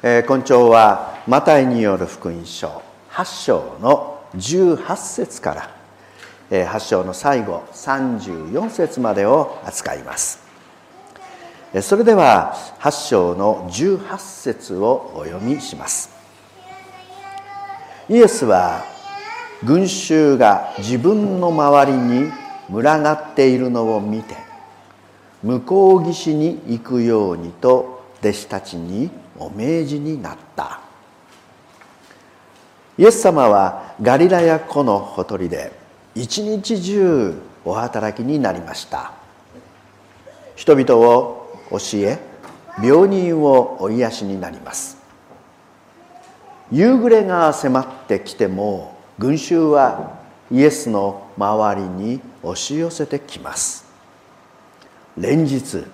えー、今朝はマタイによる福音書8章の18節から、えー、8章の最後34節までを扱います。それでは8章の18節をお読みします。イエスは群衆が自分の周りに群がっているのを見て向こう岸に行くようにと弟子たちにお命じになった。イエス様はガリラヤ湖のほとりで一日中お働きになりました。人々を教え病人をお癒しになります。夕暮れが迫ってきても群衆はイエスの周りに押し寄せてきます。連日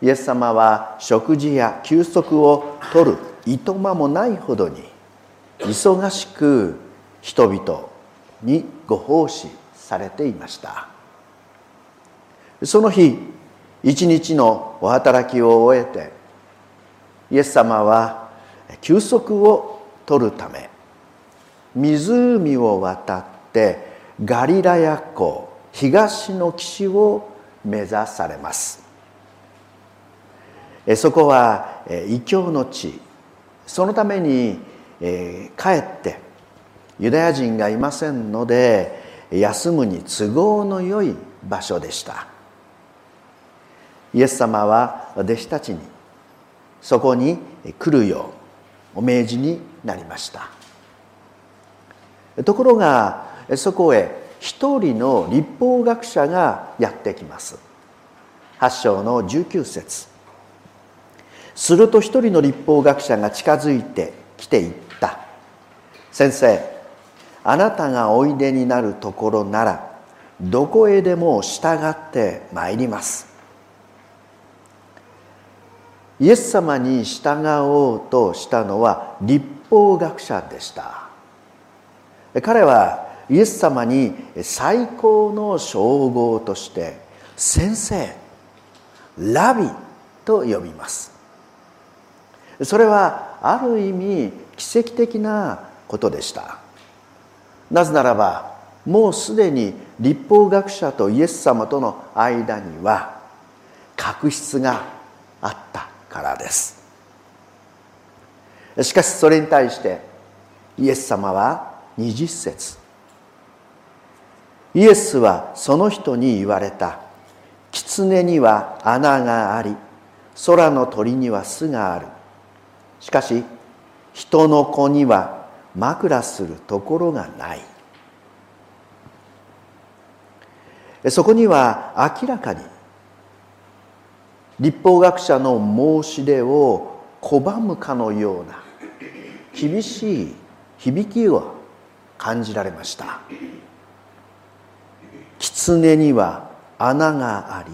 イエス様は食事や休息をとるいとまもないほどに忙しく人々にご奉仕されていました。その日一日のお働きを終えてイエス様は休息を取るため湖を渡ってガリラヤ湖東の岸を目指されます。そこは異教の地。そのために帰ってユダヤ人がいませんので休むに都合のよい場所でした。イエス様は弟子たちにそこに来るようお命じになりました。ところがそこへ一人の立法学者がやってきます。8章の19節。すると一人の立法学者が近づいてきて言った。先生あなたがおいでになるところならどこへでも従ってまいります。イエス様に従おうとしたのは立法学者でした。彼はイエス様に最高の称号として先生ラビと呼びます。それはある意味奇跡的なことでした。なぜならばもうすでに立法学者とイエス様との間には確執があったからです。しかしそれに対してイエス様は20節。イエスはその人に言われた。狐には穴があり空の鳥には巣がある。しかし人の子には枕するところがない。そこには明らかに立法学者の申し出を拒むかのような厳しい響きを感じられました。狐には穴があり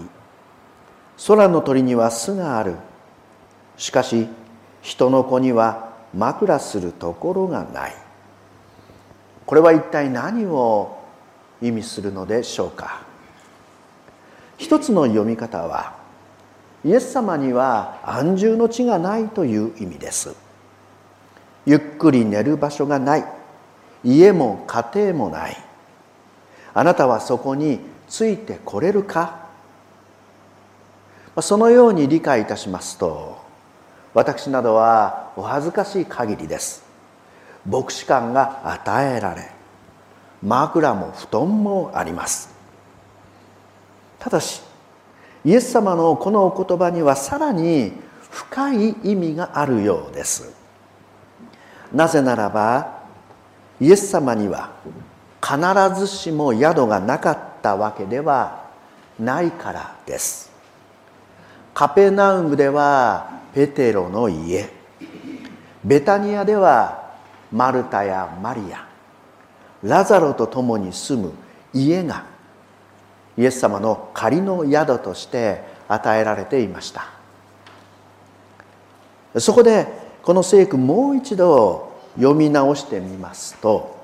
空の鳥には巣がある。しかし人の子には枕するところがない。これは一体何を意味するのでしょうか。一つの読み方はイエス様には安住の地がないという意味です。ゆっくり寝る場所がない。家も家庭もない。あなたはそこについてこれるか。そのように理解いたしますと私などはお恥ずかしい限りです。牧師館が与えられ枕も布団もあります。ただしイエス様のこのお言葉にはさらに深い意味があるようです。なぜならばイエス様には必ずしも宿がなかったわけではないからです。カペナウムではペテロの家。ベタニアではマルタやマリア。ラザロと共に住む家がイエス様の仮の宿として与えられていました。そこでこの聖句もう一度読み直してみますと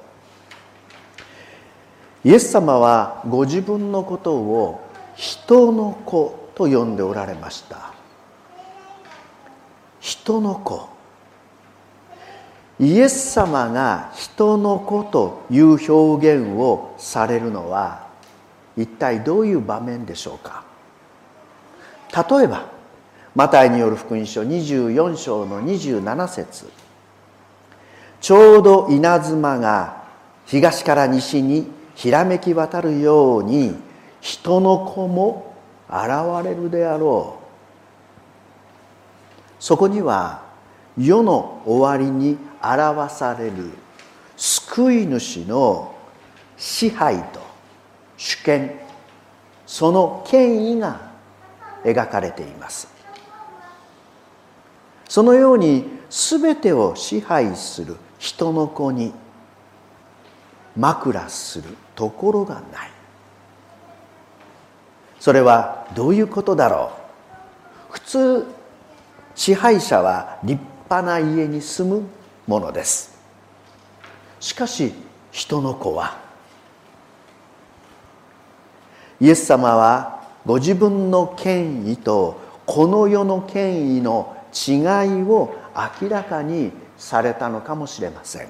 イエス様はご自分のことを人の子と呼んでおられました。人の子。イエス様が人の子という表現をされるのは一体どういう場面でしょうか？例えばマタイによる福音書24章の27節。ちょうど稲妻が東から西にひらめき渡るように人の子も現れるであろう。そこには世の終わりに表される救い主の支配と主権その権威が描かれています。そのように全てを支配する人の子に枕するところがない。それはどういうことだろう？普通支配者は立派な家に住むものです。しかし人の子はイエス様はご自分の権威とこの世の権威の違いを明らかにされたのかもしれません。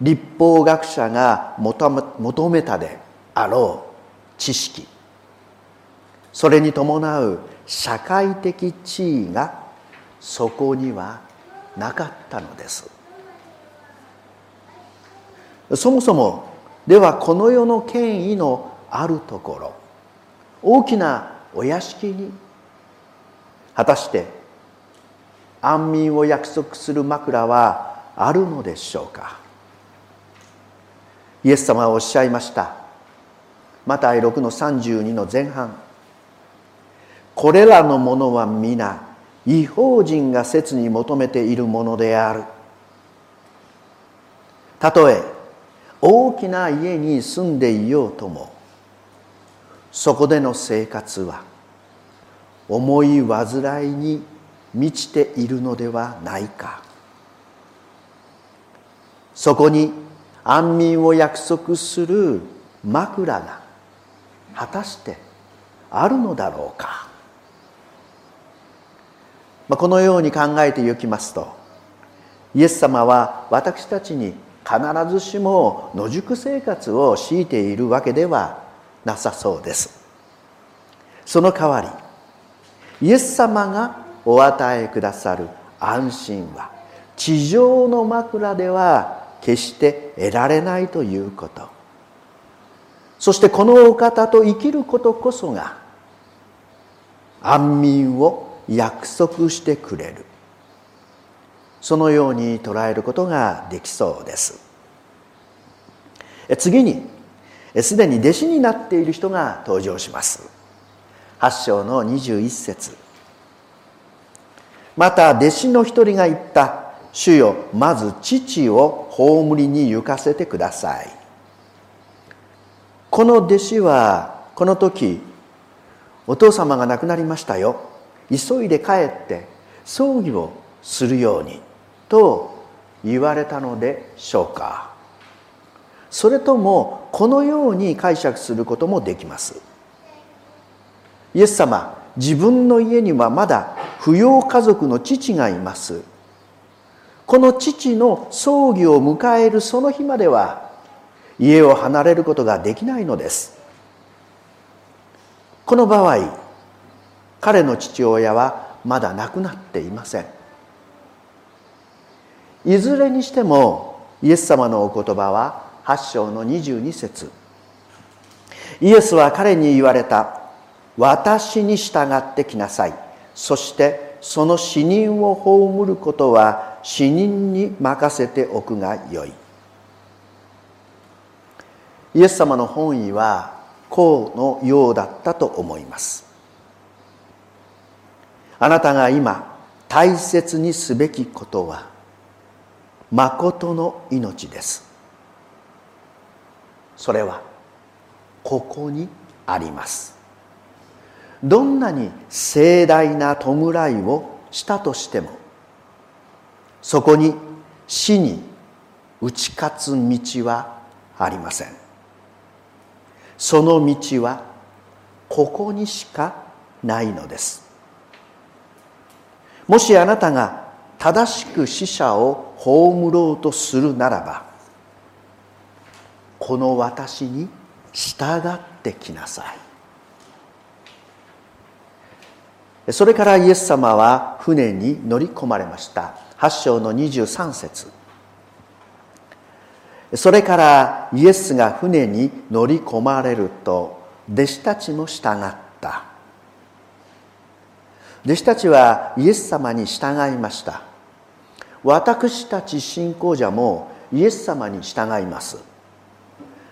立法学者が求めたであろう知識。それに伴う社会的地位がそこにはなかったのです。そもそもではこの世の権威のあるところ大きなお屋敷に果たして安眠を約束する枕はあるのでしょうか。イエス様はおっしゃいました。マタイ6の32の前半。これらのものは皆違法人が切に求めているものである。たとえ大きな家に住んでいようともそこでの生活は思い煩いに満ちているのではないか。そこに安眠を約束する枕が果たしてあるのだろうか。まあ、このように考えてゆきますとイエス様は私たちに必ずしも野宿生活を強いているわけではなさそうです。その代わりイエス様がお与えくださる安心は地上の枕では決して得られないということ。そしてこのお方と生きることこそが安眠を約束してくれる。そのように捉えることができそうです。次にすでに弟子になっている人が登場します。8章の21節。また弟子の一人が言った。主よまず父を葬りに行かせてください。この弟子はこの時お父様が亡くなりましたよ。急いで帰って葬儀をするようにと言われたのでしょうか。それともこのように解釈することもできます。イエス様自分の家にはまだ扶養家族の父がいます。この父の葬儀を迎えるその日までは家を離れることができないのです。この場合彼の父親はまだ亡くなっていません。いずれにしてもイエス様のお言葉は8章の22節。イエスは彼に言われた私に従ってきなさい。そしてその死人を葬ることは死人に任せておくがよい。イエス様の本意はこうのようだったと思います。あなたが今大切にすべきことは誠の命です。それはここにあります。どんなに盛大な弔いをしたとしてもそこに死に打ち勝つ道はありません。その道はここにしかないのです。もしあなたが正しく死者を葬ろうとするならばこの私に従ってきなさい。それからイエス様は船に乗り込まれました。8章の23節。それからイエスが船に乗り込まれると弟子たちも従った。弟子たちはイエス様に従いました。私たち信仰者もイエス様に従います。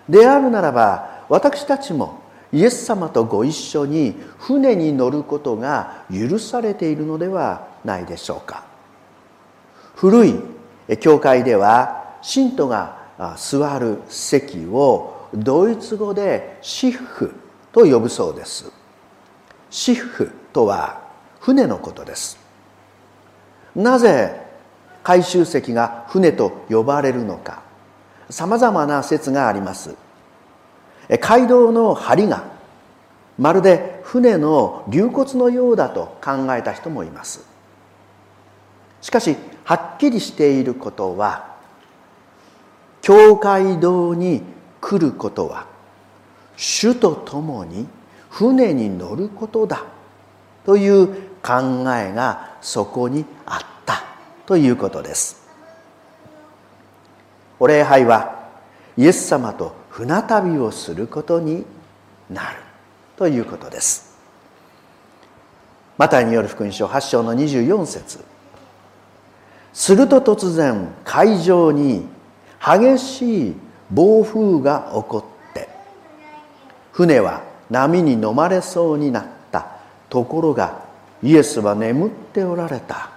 であるならば私たちもイエス様とご一緒に船に乗ることが許されているのではないでしょうか。古い教会では信徒が座る席をドイツ語でシッフと呼ぶそうです。シッフとは船のことです。なぜ回収席が船と呼ばれるのか。さまざまな説があります。街道の梁がまるで船の流骨のようだと考えた人もいます。しかしはっきりしていることは教会堂に来ることは主と共に船に乗ることだという考えがそこにあったということです。お礼拝はイエス様と船旅をすることになるということです。マタイによる福音書8章の24節。すると突然海上に激しい暴風が起こって船は波に飲まれそうになったところがイエスは眠っておられた。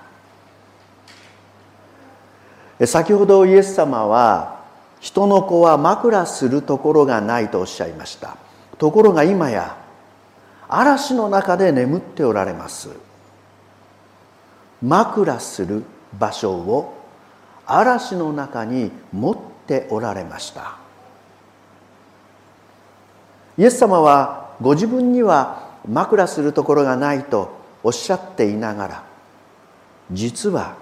先ほどイエス様は人の子は枕するところがないとおっしゃいました。ところが今や嵐の中で眠っておられます。枕する場所を嵐の中に持っておられました。イエス様はご自分には枕するところがないとおっしゃっていながら実は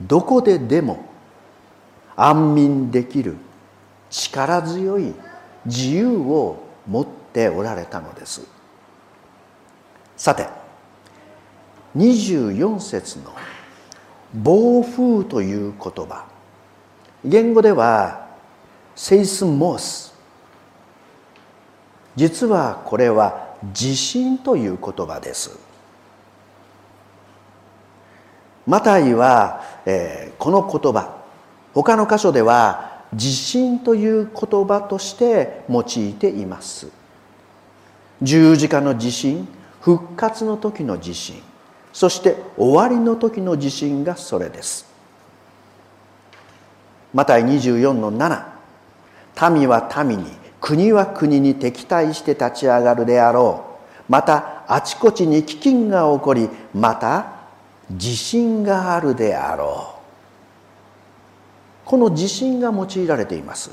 どこででも安眠できる力強い自由を持っておられたのです。さて24節の暴風という言葉言語ではセイスモス。実はこれは地震という言葉です。マタイは、えー、この言葉。他の箇所では地震という言葉として用いています。十字架の地震復活の時の地震そして終わりの時の地震がそれです。マタイ24の7民は民に国は国に敵対して立ち上がるであろう。またあちこちに飢饉が起こりまた地震があるであろう。この地震が用いられています。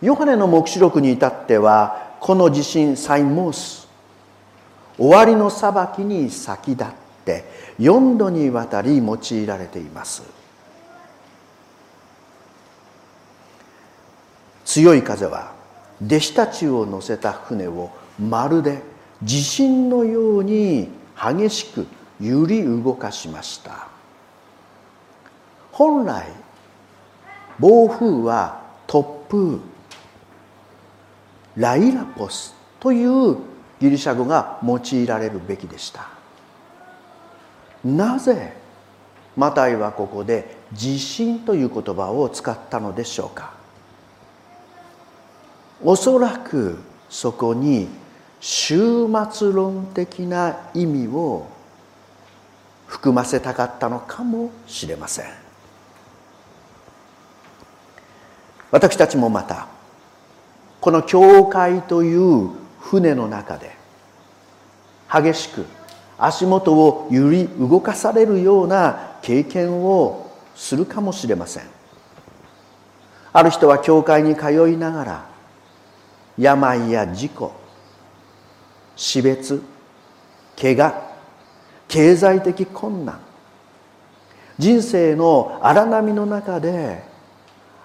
ヨハネの黙示録に至ってはこの地震サイモース終わりの裁きに先立って4度にわたり用いられています。強い風は弟子たちを乗せた船をまるで地震のように激しく揺り動かしました。本来暴風は突風ライラポスというギリシャ語が用いられるべきでした。なぜマタイはここで地震という言葉を使ったのでしょうか。おそらくそこに終末論的な意味を含ませたかったのかもしれません。私たちもまたこの教会という船の中で激しく足元を揺り動かされるような経験をするかもしれません。ある人は教会に通いながら病や事故死別怪我経済的困難。人生の荒波の中で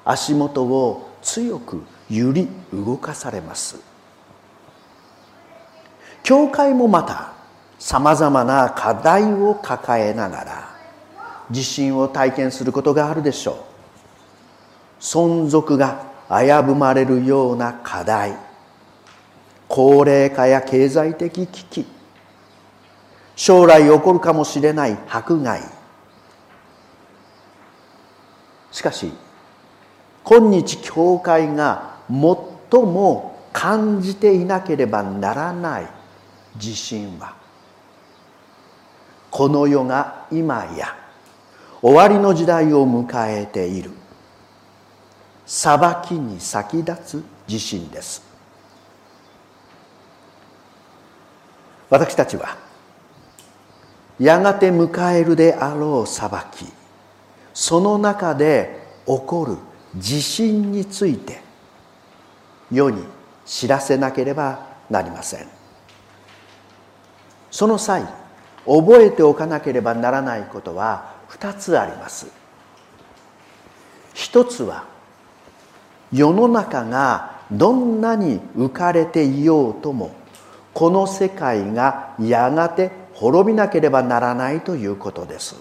足元を強く揺り動かされます。教会もまたさまざまな課題を抱えながら地震を体験することがあるでしょう。存続が危ぶまれるような課題。高齢化や経済的危機。将来起こるかもしれない迫害。しかし今日教会が最も感じていなければならない自信はこの世が今や終わりの時代を迎えている。裁きに先立つ地震です。私たちはやがて迎えるであろう裁き。その中で起こる地震について世に知らせなければなりません。その際覚えておかなければならないことは2つあります。一つは世の中がどんなに浮かれていようともこの世界がやがて滅びなければならないということです。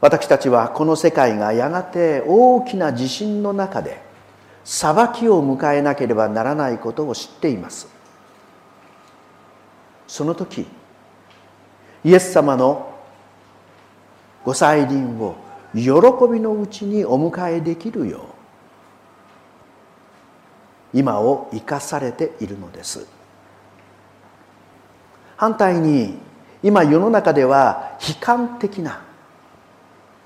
私たちはこの世界がやがて大きな地震の中で裁きを迎えなければならないことを知っています。その時イエス様のご再臨を喜びのうちにお迎えできるよう今を生かされているのです。反対に今世の中では悲観的な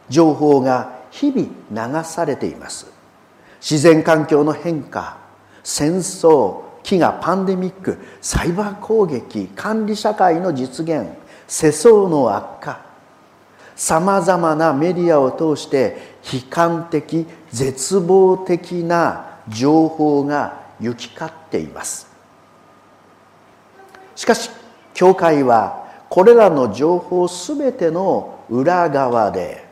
情報が日々流されています。自然環境の変化戦争飢餓パンデミックサイバー攻撃管理社会の実現世相の悪化さまざまなメディアを通して悲観的絶望的な情報が行き交っています。しかし教会はこれらの情報すべての裏側で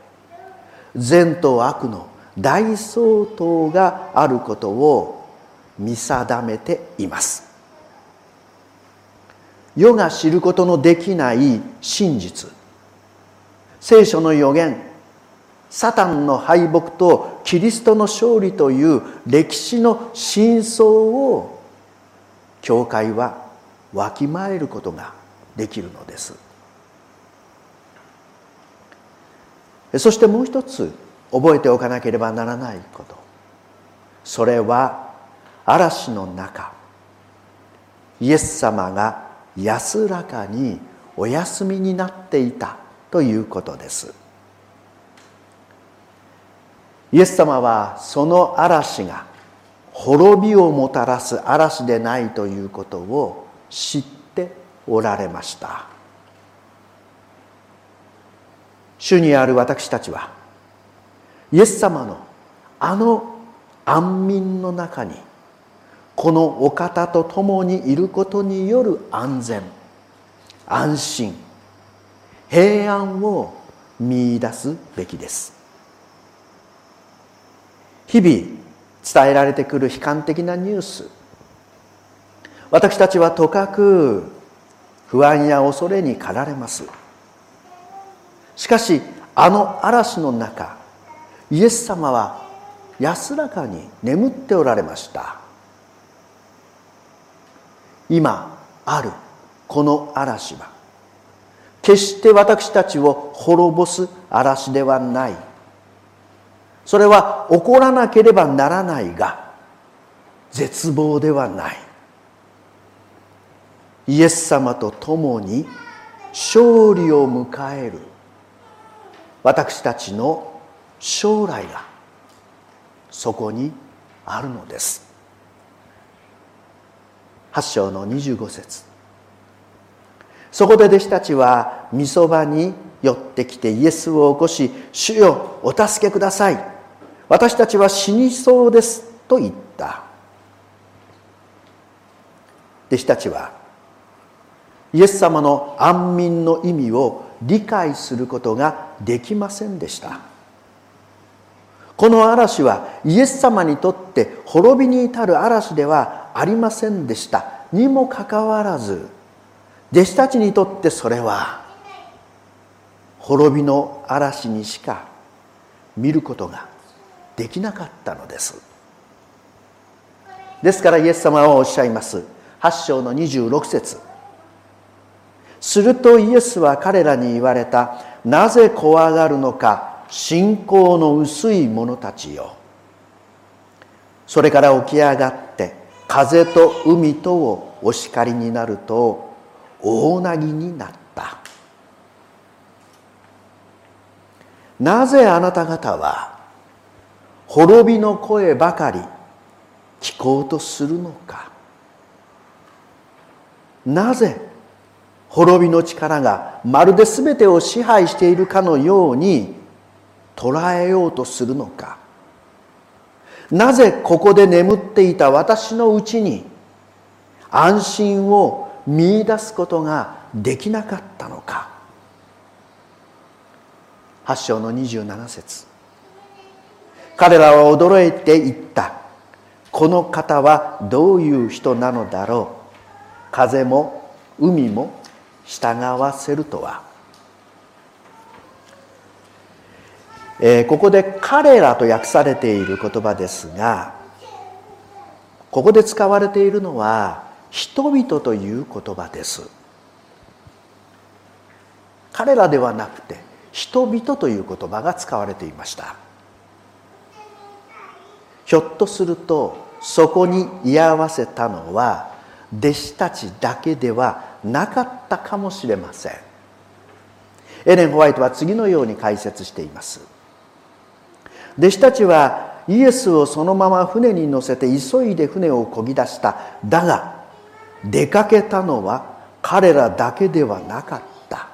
善と悪の大相当があることを見定めています。世が知ることのできない真実。聖書の予言サタンの敗北とキリストの勝利という歴史の真相を教会はわきまえることができるのです。そしてもう一つ覚えておかなければならないこと。それは嵐の中イエス様が安らかにお休みになっていたということです。イエス様はその嵐が滅びをもたらす嵐でないということを知っておられました。主にある私たちはイエス様のあの安眠の中にこのお方と共にいることによる安全安心平安を見いだすべきです。日々伝えられてくる悲観的なニュース私たちはとかく不安や恐れに駆られます。しかしあの嵐の中イエス様は安らかに眠っておられました。今あるこの嵐は決して私たちを滅ぼす嵐ではない。それは起こらなければならないが絶望ではない。イエス様と共に勝利を迎える。私たちの将来がそこにあるのです。8章の25節。そこで弟子たちはみそばに寄ってきてイエスを起こし「主よお助けください。私たちは死にそうです」と言った。弟子たちはイエス様の安眠の意味を理解することができませんでした。この嵐はイエス様にとって滅びに至る嵐ではありませんでした。にもかかわらず弟子たちにとってそれは滅びの嵐にしか見ることができなかったのです。ですからイエス様はおっしゃいます。8章の26節。するとイエスは彼らに言われた。なぜ怖がるのか。信仰の薄い者たちよ。それから起き上がって風と海とをお叱りになると大なぎになった。なぜあなた方は滅びの声ばかり聞こうとするのか。なぜ滅びの力がまるで全てを支配しているかのように捉えようとするのか。なぜここで眠っていた私のうちに安心を見いだすことができなかったのか。8章の27節。彼らは驚いていった。この方はどういう人なのだろう。風も海も従わせるとは、えー、ここで「彼ら」と訳されている言葉ですがここで使われているのは「人々」という言葉です。彼らではなくて「人々」という言葉が使われていました。ひょっとするとそこに居合わせたのは弟子たちだけではなかったかもしれません。エレン・ホワイトは次のように解説しています。弟子たちはイエスをそのまま船に乗せて急いで船を漕ぎ出した。だが出かけたのは彼らだけではなかった。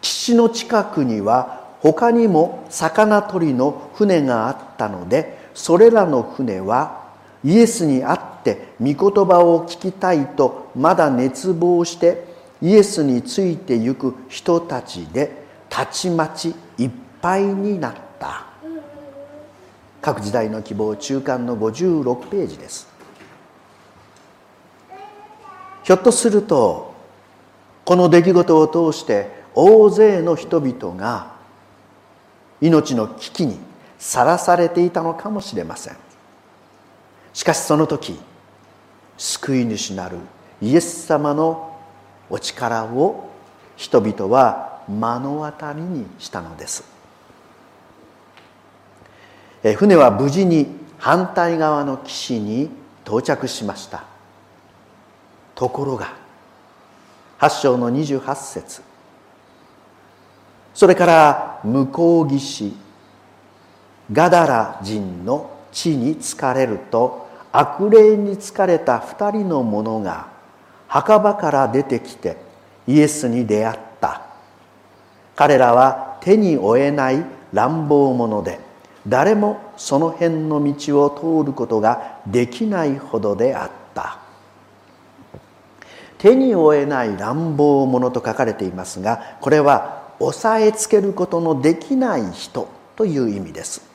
岸の近くには他にも魚取りの船があったのでそれらの船はイエスに会って御言葉を聞きたいとまだ熱望してイエスについてゆく人たちでたちまちいっぱいになった。各時代の希望中間の56ページです。ひょっとするとこの出来事を通して大勢の人々が命の危機にさらされていたのかもしれません。しかしその時救い主なるイエス様のお力を人々は目の当たりにしたのです。船は無事に反対側の岸に到着しました。ところが8章の28節。それから向こう岸ガダラ人の地に疲れると悪霊に疲れた二人の者が墓場から出てきてイエスに出会った。彼らは手に負えない乱暴者で誰もその辺の道を通ることができないほどであった。手に負えない乱暴者と書かれていますがこれは押さえつけることのできない人という意味です。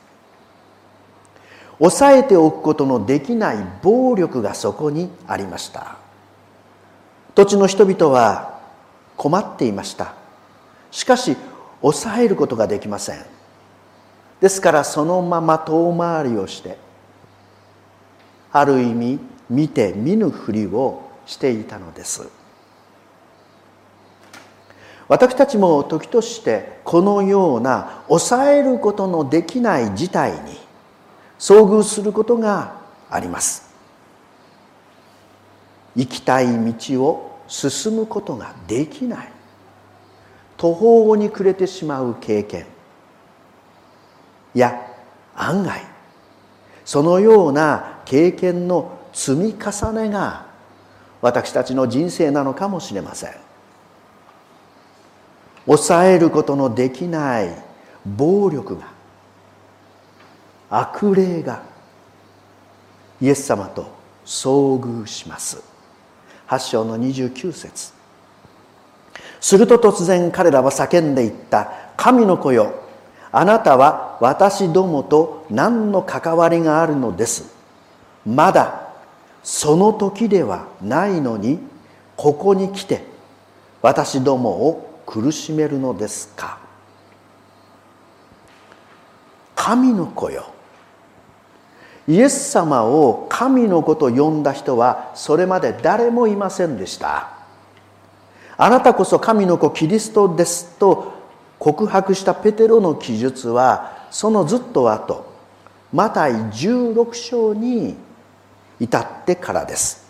抑えておくことのできない暴力がそこにありました。土地の人々は困っていました。しかし抑えることができません。ですからそのまま遠回りをしてある意味見て見ぬふりをしていたのです。私たちも時としてこのような抑えることのできない事態に遭遇することがあります。行きたい道を進むことができない。途方に暮れてしまう経験。や案外そのような経験の積み重ねが私たちの人生なのかもしれません。抑えることのできない暴力が悪霊がイエス様と遭遇します。8章の29節。すると突然彼らは叫んでいった神の子よあなたは私どもと何の関わりがあるのです？まだその時ではないのにここに来て私どもを苦しめるのですか？神の子よ。イエス様を神の子と呼んだ人はそれまで誰もいませんでした。あなたこそ神の子キリストですと告白したペテロの記述はそのずっと後マタイ16章に至ってからです。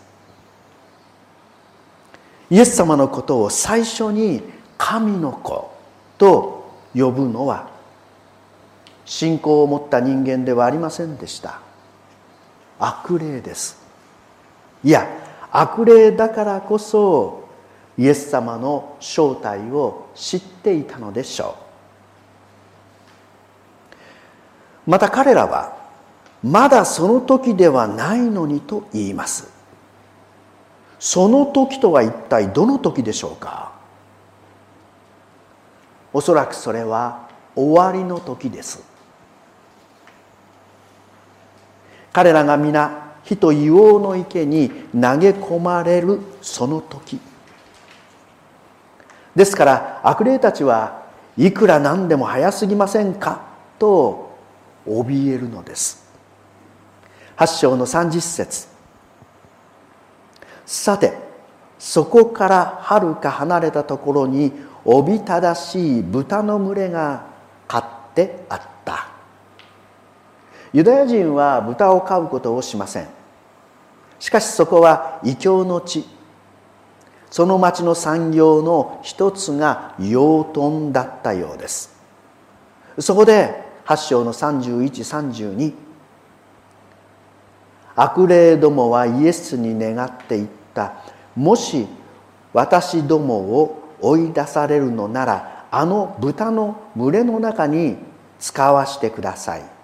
イエス様のことを最初に神の子と呼ぶのは信仰を持った人間ではありませんでした。悪霊です。いや悪霊だからこそイエス様の正体を知っていたのでしょう。また彼らはまだその時ではないのにと言います。その時とは一体どの時でしょうか。おそらくそれは終わりの時です。彼らが皆火と硫黄の池に投げ込まれるその時。ですから悪霊たちはいくらなんでも早すぎませんかと怯えるのです。8章の30節。さてそこからはるか離れたところにおびただしい豚の群れが飼ってあった。ユダヤ人は豚を飼うことをしません。しかしそこは異教の地。その町の産業の一つが養豚だったようです。そこで8章の3132悪霊どもはイエスに願っていった。もし私どもを追い出されるのならあの豚の群れの中に使わしてください。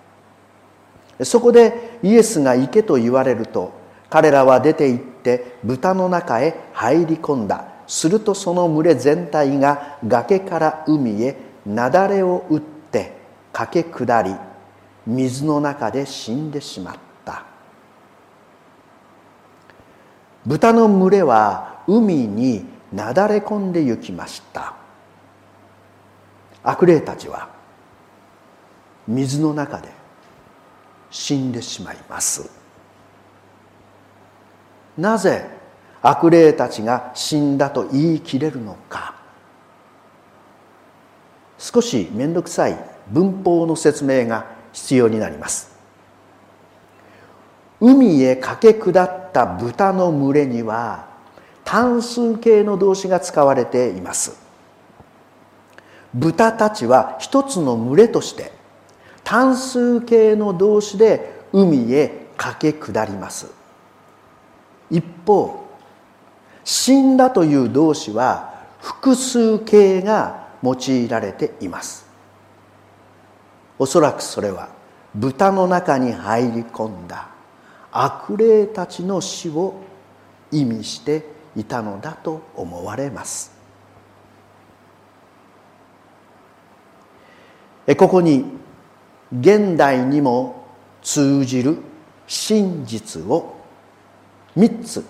そこでイエスが行けと言われると彼らは出て行って豚の中へ入り込んだ。するとその群れ全体が崖から海へ雪崩を打って駆け下り水の中で死んでしまった。豚の群れは海になだれ込んで行きました。悪霊たちは水の中で死んでしまいます。なぜ悪霊たちが死んだと言い切れるのか。少し面倒くさい文法の説明が必要になります。海へ駆け下った豚の群れには単数形の動詞が使われています。豚たちは一つの群れとして単数形の動詞で海へ駆け下ります。一方死んだという動詞は複数形が用いられています。おそらくそれは豚の中に入り込んだ悪霊たちの死を意味していたのだと思われます。ここに現代にも通じる真実を3つ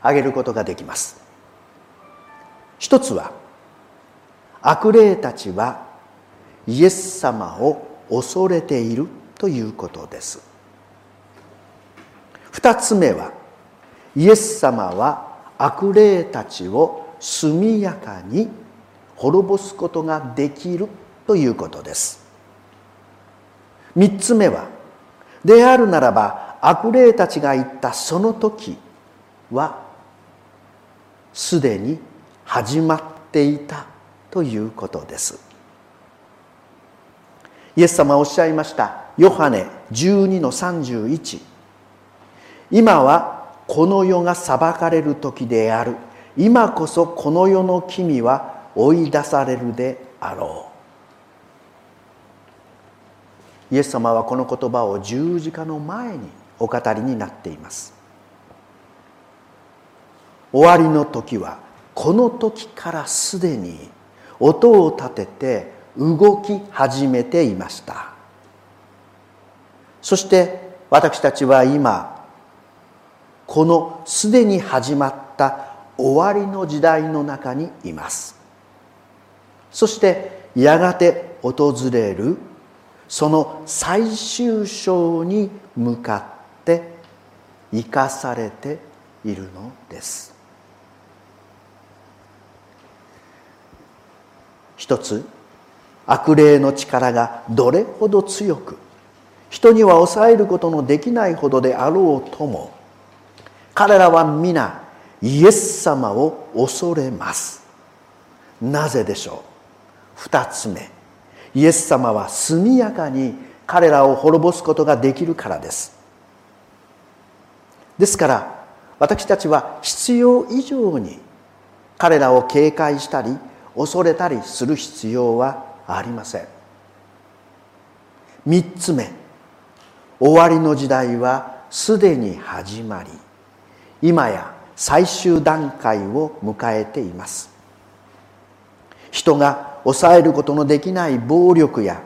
挙げることができます。一つは悪霊たちはイエス様を恐れているということです。二つ目はイエス様は悪霊たちを速やかに滅ぼすことができるということです。三つ目はであるならば悪霊たちが言ったその時はすでに始まっていたということです。イエス様はおっしゃいましたヨハネ12の31今はこの世が裁かれる時である。今こそこの世の君は追い出されるであろう。イエス様はこの言葉を十字架の前にお語りになっています。終わりの時はこの時からすでに音を立てて動き始めていました。そして私たちは今このすでに始まった終わりの時代の中にいます。そしてやがて訪れるその最終章に向かって生かされているのです。一つ悪霊の力がどれほど強く人には抑えることのできないほどであろうとも彼らは皆イエス様を恐れます。なぜでしょう？二つ目。イエス様は速やかに彼らを滅ぼすことができるからです。ですから私たちは必要以上に彼らを警戒したり恐れたりする必要はありません。三つ目終わりの時代はすでに始まり今や最終段階を迎えています。人が抑えることのできない暴力や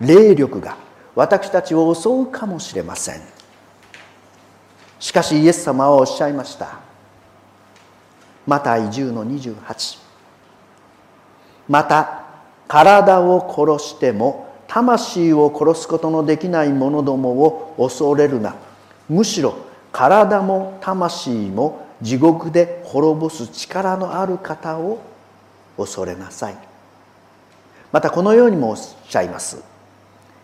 霊力が私たちを襲うかもしれません。しかしイエス様はおっしゃいました。また移住の28また体を殺しても魂を殺すことのできない者どもを恐れるな。むしろ体も魂も地獄で滅ぼす力のある方を恐れなさい。またこのようにもおっしゃいます。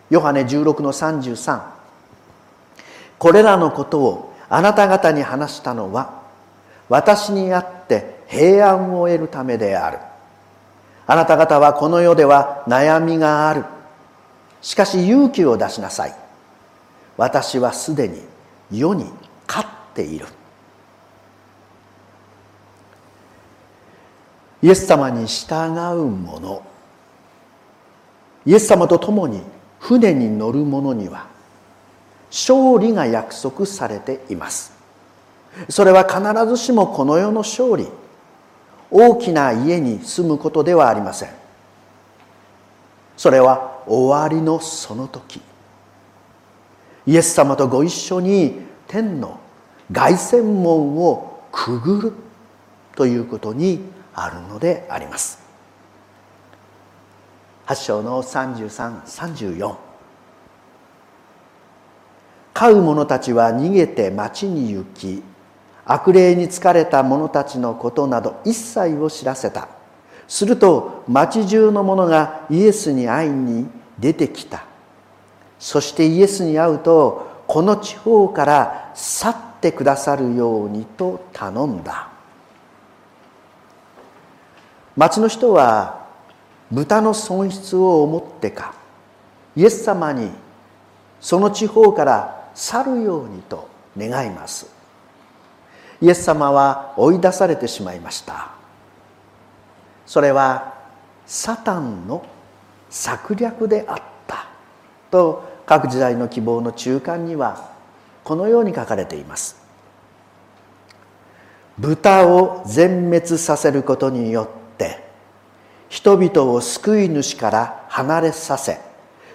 ヨハネ16の33これらのことをあなた方に話したのは私にあって平安を得るためである。あなた方はこの世では悩みがある。しかし勇気を出しなさい。私はすでに世に勝っている。イエス様に従う者イエス様と共に船に乗る者には勝利が約束されています。それは必ずしもこの世の勝利大きな家に住むことではありません。それは終わりのその時イエス様とご一緒に天の凱旋門をくぐるということにあるのであります。8章の3334飼う者たちは逃げて町に行き悪霊に疲れた者たちのことなど一切を知らせた。すると町中の者がイエスに会いに出てきた。そしてイエスに会うとこの地方から去ってくださるようにと頼んだ。町の人は豚の損失を思ってかイエス様にその地方から去るようにと願います。イエス様は追い出されてしまいました。それはサタンの策略であった。と各時代の希望の中間にはこのように書かれています。豚を全滅させることによって人々を救い主から離れさせ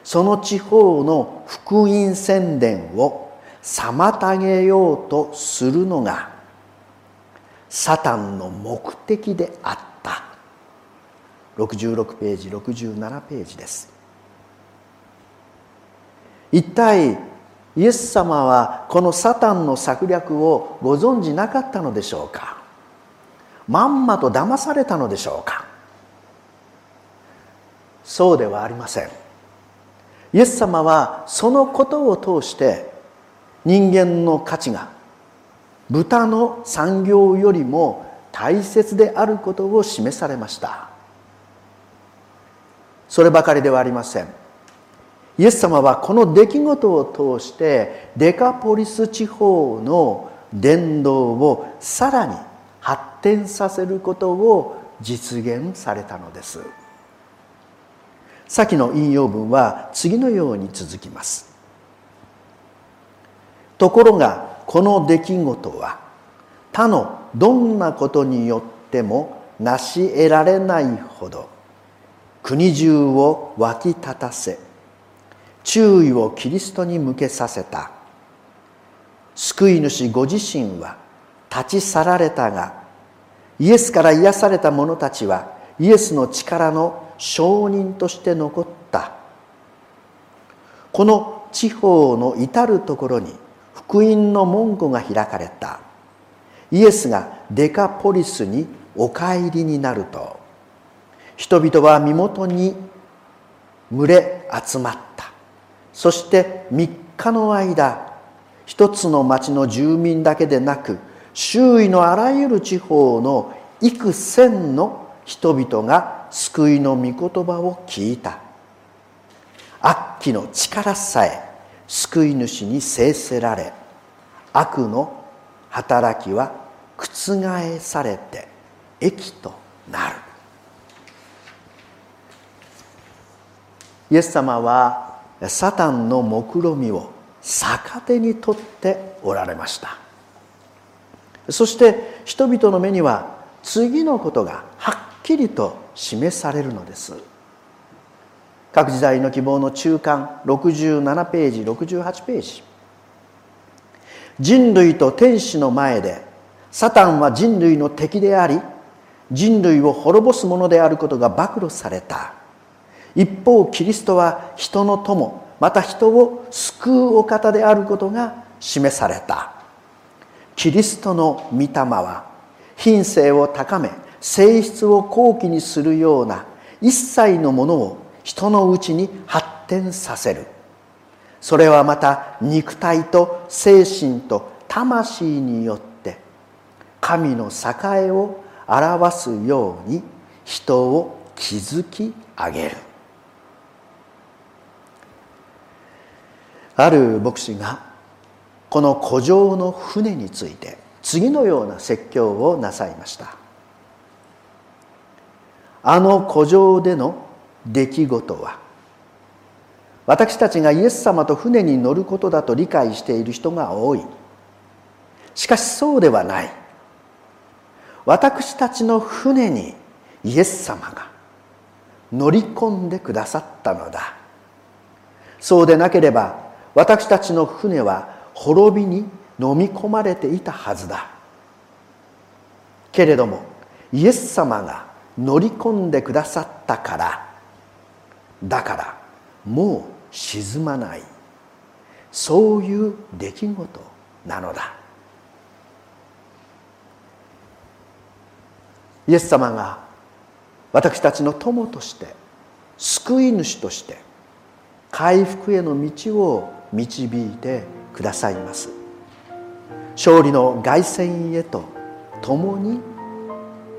その地方の福音宣伝を妨げようとするのがサタンの目的であった。66ページ67ページです。一体イエス様はこのサタンの策略をご存じなかったのでしょうか？まんまと騙されたのでしょうか？そうではありません。イエス様はそのことを通して人間の価値が豚の産業よりも大切であることを示されました。そればかりではありません。イエス様はこの出来事を通してデカポリス地方の伝道をさらに発展させることを実現されたのです。先の引用文は次のように続きます。ところがこの出来事は他のどんなことによっても成し得られないほど国中を沸き立たせ注意をキリストに向けさせた。救い主ご自身は立ち去られたがイエスから癒された者たちはイエスの力の証人として残った。この地方の至る所に福音の門戸が開かれた。イエスがデカポリスにお帰りになると。人々は身元に群れ集まった。そして3日の間一つの町の住民だけでなく周囲のあらゆる地方の幾千の人々が救いの御言葉を聞いた。悪鬼の力さえ救い主に制せられ悪の働きは覆されて益となる。イエス様はサタンの目論みを逆手に取っておられました。そして人々の目には次のことがはっきりと示されるのです。各時代の希望の中間67ページ68ページ。人類と天使の前でサタンは人類の敵であり人類を滅ぼすものであることが暴露された。一方キリストは人の友また人を救うお方であることが示された。キリストの御霊は品性を高め性質を高貴にするような一切のものを人のうちに発展させる。それはまた肉体と精神と魂によって神の栄を表すように人を築き上げる。ある牧師がこの古城の船について次のような説教をなさいました。あの古城での出来事は私たちがイエス様と船に乗ることだと理解している人が多い。しかしそうではない。私たちの船にイエス様が乗り込んでくださったのだ。そうでなければ私たちの船は滅びに飲み込まれていたはずだ。けれどもイエス様が乗り込んでくださったから。だからもう沈まない。そういう出来事なのだ。イエス様が私たちの友として救い主として回復への道を導いてくださいます。勝利の凱旋へと共に